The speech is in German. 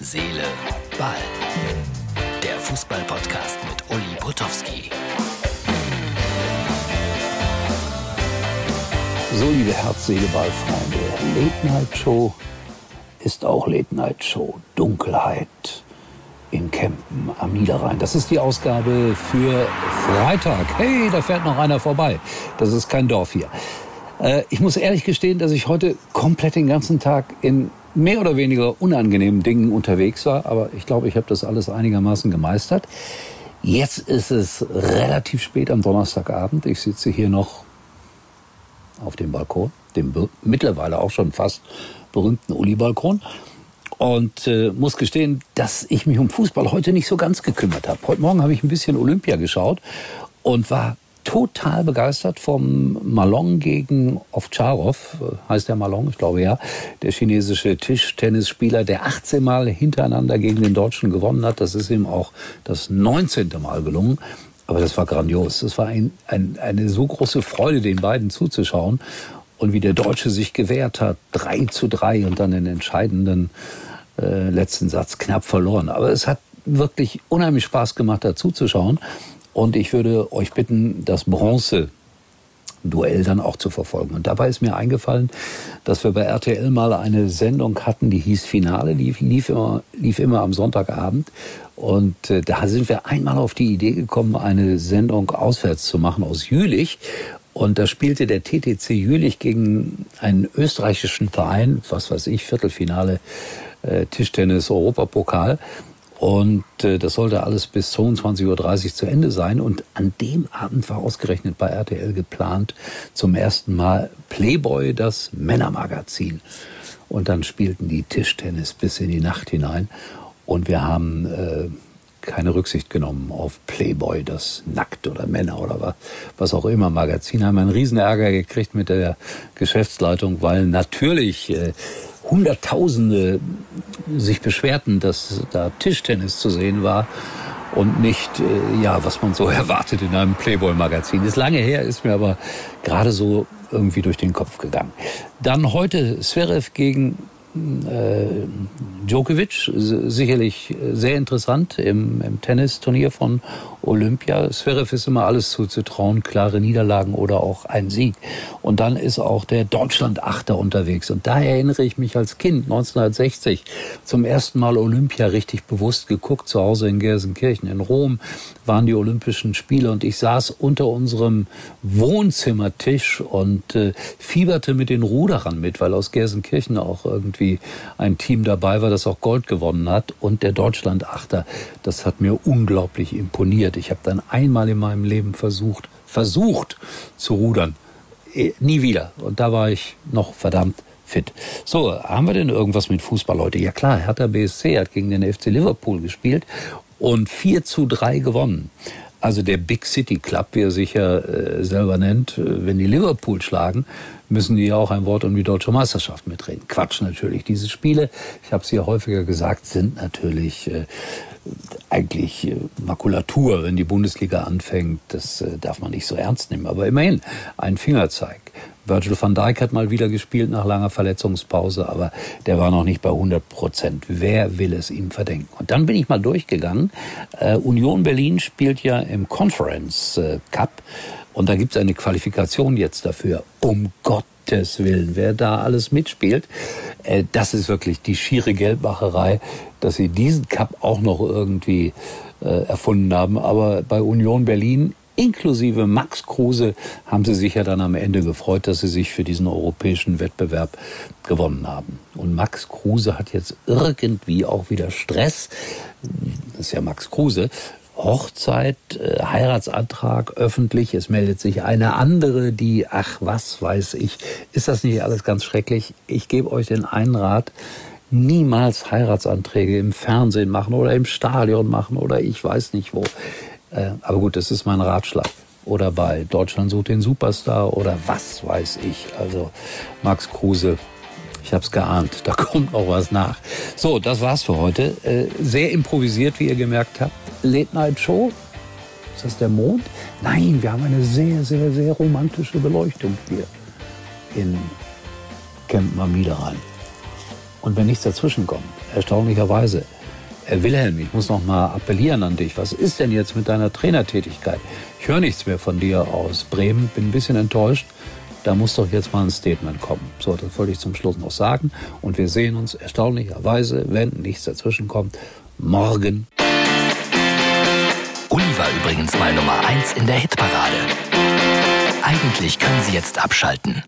Seele, Ball. Der Fußball-Podcast mit Uli Potowski. So, liebe Herz, Seele, Ball-Freunde. Late Night Show ist auch Late Night Show. Dunkelheit in Kempen am Niederrhein. Das ist die Ausgabe für Freitag. Hey, da fährt noch einer vorbei. Das ist kein Dorf hier. Äh, ich muss ehrlich gestehen, dass ich heute komplett den ganzen Tag in mehr oder weniger unangenehmen Dingen unterwegs war, aber ich glaube, ich habe das alles einigermaßen gemeistert. Jetzt ist es relativ spät am Donnerstagabend. Ich sitze hier noch auf dem Balkon, dem mittlerweile auch schon fast berühmten Uli-Balkon und äh, muss gestehen, dass ich mich um Fußball heute nicht so ganz gekümmert habe. Heute Morgen habe ich ein bisschen Olympia geschaut und war total begeistert vom Malong gegen Ovtcharov, heißt der Malong, ich glaube ja, der chinesische Tischtennisspieler, der 18 Mal hintereinander gegen den Deutschen gewonnen hat. Das ist ihm auch das 19. Mal gelungen. Aber das war grandios. Das war ein, ein, eine so große Freude, den beiden zuzuschauen. Und wie der Deutsche sich gewehrt hat, 3 zu 3 und dann den entscheidenden äh, letzten Satz knapp verloren. Aber es hat wirklich unheimlich Spaß gemacht, dazu zu schauen. Und ich würde euch bitten, das Bronze Duell dann auch zu verfolgen. Und dabei ist mir eingefallen, dass wir bei RTL mal eine Sendung hatten, die hieß Finale, die lief immer, lief immer am Sonntagabend. Und äh, da sind wir einmal auf die Idee gekommen, eine Sendung auswärts zu machen aus Jülich. Und da spielte der TTC Jülich gegen einen österreichischen Verein, was weiß ich, Viertelfinale äh, Tischtennis Europapokal. Und äh, das sollte alles bis 22.30 Uhr zu Ende sein. Und an dem Abend war ausgerechnet bei RTL geplant zum ersten Mal Playboy, das Männermagazin. Und dann spielten die Tischtennis bis in die Nacht hinein. Und wir haben äh, keine Rücksicht genommen auf Playboy, das Nackt oder Männer oder was, was auch immer Magazin. Haben einen riesen Ärger gekriegt mit der Geschäftsleitung, weil natürlich äh, Hunderttausende sich beschwerten, dass da Tischtennis zu sehen war und nicht, äh, ja, was man so erwartet in einem Playboy-Magazin. Ist lange her, ist mir aber gerade so irgendwie durch den Kopf gegangen. Dann heute Zverev gegen Djokovic, sicherlich sehr interessant im, im Tennisturnier von Olympia. Zverev ist immer alles zuzutrauen, klare Niederlagen oder auch ein Sieg. Und dann ist auch der Deutschland-Achter unterwegs. Und da erinnere ich mich als Kind 1960 zum ersten Mal Olympia richtig bewusst geguckt, zu Hause in Gelsenkirchen. In Rom waren die Olympischen Spiele und ich saß unter unserem Wohnzimmertisch und äh, fieberte mit den Ruderern mit, weil aus Gelsenkirchen auch irgendwie ein Team dabei war, das auch Gold gewonnen hat. Und der Deutschland-Achter, das hat mir unglaublich imponiert. Ich habe dann einmal in meinem Leben versucht, versucht zu rudern. Eh, nie wieder. Und da war ich noch verdammt fit. So, haben wir denn irgendwas mit Fußball heute? Ja klar, Hertha BSC hat gegen den FC Liverpool gespielt und 4 zu 3 gewonnen. Also der Big City Club, wie er sich ja äh, selber nennt, äh, wenn die Liverpool schlagen, müssen die ja auch ein Wort um die deutsche Meisterschaft mitreden. Quatsch natürlich. Diese Spiele, ich habe es ja häufiger gesagt, sind natürlich äh, eigentlich Makulatur, wenn die Bundesliga anfängt. Das darf man nicht so ernst nehmen. Aber immerhin ein Fingerzeig. Virgil van Dijk hat mal wieder gespielt nach langer Verletzungspause, aber der war noch nicht bei 100 Prozent. Wer will es ihm verdenken? Und dann bin ich mal durchgegangen. Äh, Union Berlin spielt ja im Conference äh, Cup und da gibt es eine Qualifikation jetzt dafür. Um Gottes Willen, wer da alles mitspielt, äh, das ist wirklich die schiere Geldmacherei, dass sie diesen Cup auch noch irgendwie äh, erfunden haben. Aber bei Union Berlin inklusive Max Kruse haben sie sich ja dann am Ende gefreut, dass sie sich für diesen europäischen Wettbewerb gewonnen haben. Und Max Kruse hat jetzt irgendwie auch wieder Stress. Das ist ja Max Kruse. Hochzeit, äh, Heiratsantrag öffentlich, es meldet sich eine andere, die, ach was weiß ich, ist das nicht alles ganz schrecklich? Ich gebe euch den einen Rat, niemals Heiratsanträge im Fernsehen machen oder im Stadion machen oder ich weiß nicht wo. Äh, aber gut, das ist mein Ratschlag. Oder bei Deutschland sucht den Superstar oder was weiß ich. Also Max Kruse, ich habe es geahnt, da kommt noch was nach. So, das war's für heute. Äh, sehr improvisiert, wie ihr gemerkt habt. Late Night Show. Ist das der Mond? Nein, wir haben eine sehr, sehr, sehr romantische Beleuchtung hier in Camp am Niederrhein. Und wenn nichts dazwischen kommt, erstaunlicherweise, Wilhelm, ich muss noch mal appellieren an dich. Was ist denn jetzt mit deiner Trainertätigkeit? Ich höre nichts mehr von dir aus Bremen, bin ein bisschen enttäuscht. Da muss doch jetzt mal ein Statement kommen. So, das wollte ich zum Schluss noch sagen. Und wir sehen uns erstaunlicherweise, wenn nichts dazwischen kommt, morgen. Uli war übrigens mal Nummer 1 in der Hitparade. Eigentlich können Sie jetzt abschalten.